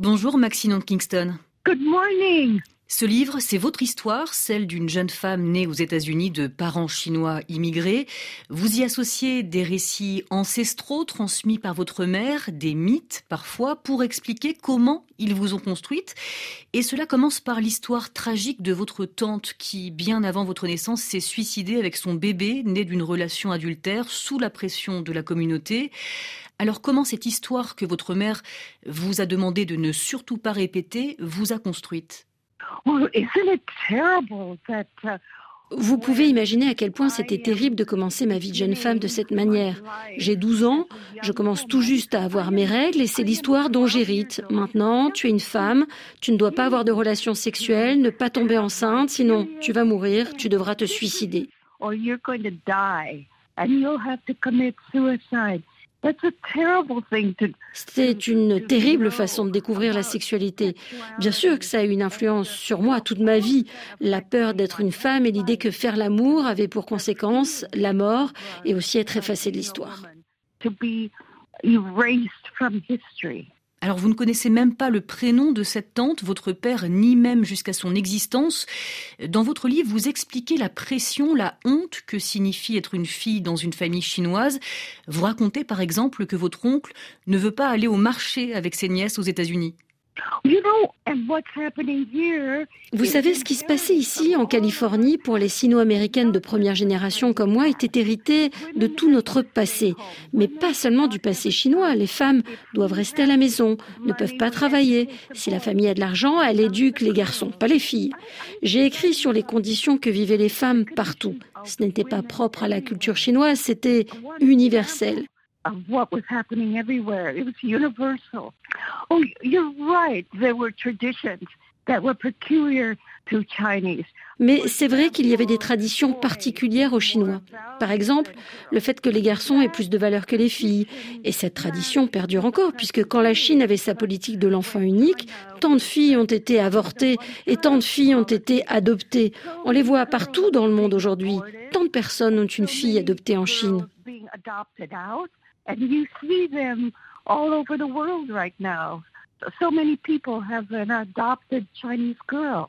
Bonjour Maxine Kingston. Good morning. Ce livre, c'est votre histoire, celle d'une jeune femme née aux États-Unis de parents chinois immigrés. Vous y associez des récits ancestraux transmis par votre mère, des mythes parfois, pour expliquer comment ils vous ont construite. Et cela commence par l'histoire tragique de votre tante qui, bien avant votre naissance, s'est suicidée avec son bébé né d'une relation adultère sous la pression de la communauté. Alors comment cette histoire que votre mère vous a demandé de ne surtout pas répéter vous a construite? Vous pouvez imaginer à quel point c'était terrible de commencer ma vie de jeune femme de cette manière. J'ai 12 ans, je commence tout juste à avoir mes règles et c'est l'histoire dont j'hérite. Maintenant, tu es une femme, tu ne dois pas avoir de relations sexuelles, ne pas tomber enceinte, sinon tu vas mourir, tu devras te suicider. C'est une terrible façon de découvrir la sexualité. Bien sûr que ça a eu une influence sur moi toute ma vie. La peur d'être une femme et l'idée que faire l'amour avait pour conséquence la mort et aussi être effacé de l'histoire. Alors vous ne connaissez même pas le prénom de cette tante, votre père, ni même jusqu'à son existence. Dans votre livre, vous expliquez la pression, la honte que signifie être une fille dans une famille chinoise. Vous racontez par exemple que votre oncle ne veut pas aller au marché avec ses nièces aux États-Unis. Vous savez, ce qui se passait ici, en Californie, pour les sino-américaines de première génération comme moi, était hérité de tout notre passé. Mais pas seulement du passé chinois. Les femmes doivent rester à la maison, ne peuvent pas travailler. Si la famille a de l'argent, elle éduque les garçons, pas les filles. J'ai écrit sur les conditions que vivaient les femmes partout. Ce n'était pas propre à la culture chinoise, c'était universel. of what was happening everywhere. It was universal. Oh, you're right. There were traditions. That were peculiar to Chinese. Mais c'est vrai qu'il y avait des traditions particulières aux Chinois. Par exemple, le fait que les garçons aient plus de valeur que les filles. Et cette tradition perdure encore, puisque quand la Chine avait sa politique de l'enfant unique, tant de filles ont été avortées et tant de filles ont été adoptées. On les voit partout dans le monde aujourd'hui. Tant de personnes ont une fille adoptée en Chine. So many people have an adopted Chinese girl.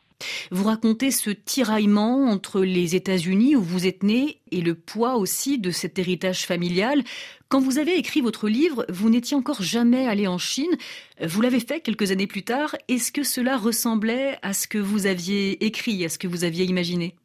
Vous racontez ce tiraillement entre les États-Unis où vous êtes né et le poids aussi de cet héritage familial. Quand vous avez écrit votre livre, vous n'étiez encore jamais allé en Chine. Vous l'avez fait quelques années plus tard. Est-ce que cela ressemblait à ce que vous aviez écrit, à ce que vous aviez imaginé?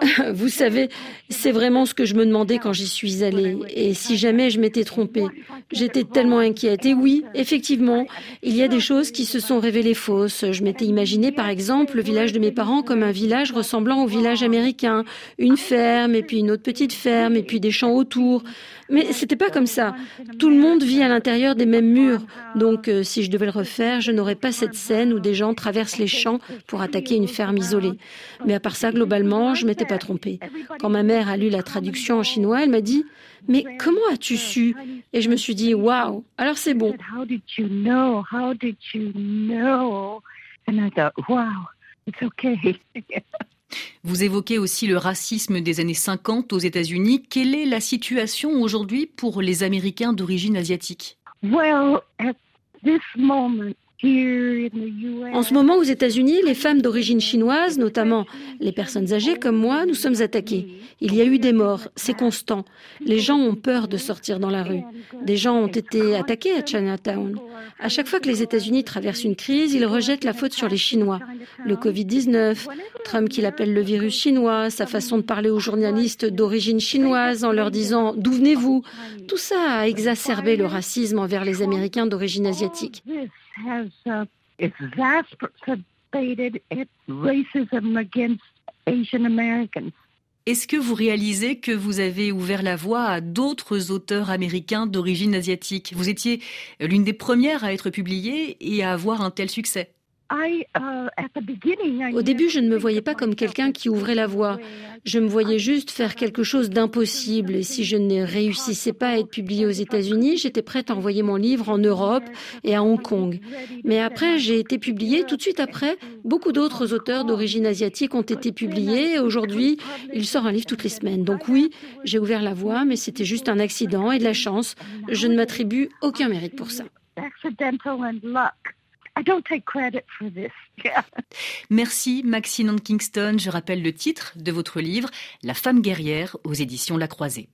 Vous savez, c'est vraiment ce que je me demandais quand j'y suis allée. Et si jamais je m'étais trompée, j'étais tellement inquiète. Et oui, effectivement, il y a des choses qui se sont révélées fausses. Je m'étais imaginé, par exemple, le village de mes parents comme un village ressemblant au village américain. Une ferme, et puis une autre petite ferme, et puis des champs autour. Mais c'était pas comme ça. Tout le monde vit à l'intérieur des mêmes murs. Donc, euh, si je devais le refaire, je n'aurais pas cette scène où des gens traversent les champs pour attaquer une ferme isolée. Mais à part ça, globalement, je m'étais pas trompée. Quand ma mère a lu la traduction en chinois, elle m'a dit Mais comment as-tu su? Et je me suis dit Waouh Alors c'est bon. Vous évoquez aussi le racisme des années 50 aux États-Unis. Quelle est la situation aujourd'hui pour les Américains d'origine asiatique? En ce moment, aux États-Unis, les femmes d'origine chinoise, notamment les personnes âgées comme moi, nous sommes attaquées. Il y a eu des morts, c'est constant. Les gens ont peur de sortir dans la rue. Des gens ont été attaqués à Chinatown. À chaque fois que les États-Unis traversent une crise, ils rejettent la faute sur les Chinois. Le Covid-19, Trump qui l'appelle le virus chinois, sa façon de parler aux journalistes d'origine chinoise en leur disant d'où venez-vous? Tout ça a exacerbé le racisme envers les Américains d'origine asiatique. Uh, Est-ce que vous réalisez que vous avez ouvert la voie à d'autres auteurs américains d'origine asiatique? Vous étiez l'une des premières à être publiée et à avoir un tel succès. Uh, Au début, je ne me voyais pas comme quelqu'un qui ouvrait la voie. Je me voyais juste faire quelque chose d'impossible. Et si je ne réussissais pas à être publié aux États-Unis, j'étais prête à envoyer mon livre en Europe et à Hong Kong. Mais après, j'ai été publiée. Tout de suite après, beaucoup d'autres auteurs d'origine asiatique ont été publiés. Aujourd'hui, il sort un livre toutes les semaines. Donc oui, j'ai ouvert la voie, mais c'était juste un accident et de la chance. Je ne m'attribue aucun mérite pour ça. accidental and luck. I don't take credit for this. Merci Maxine Kingston. Je rappelle le titre de votre livre, La femme guerrière aux éditions La Croisée.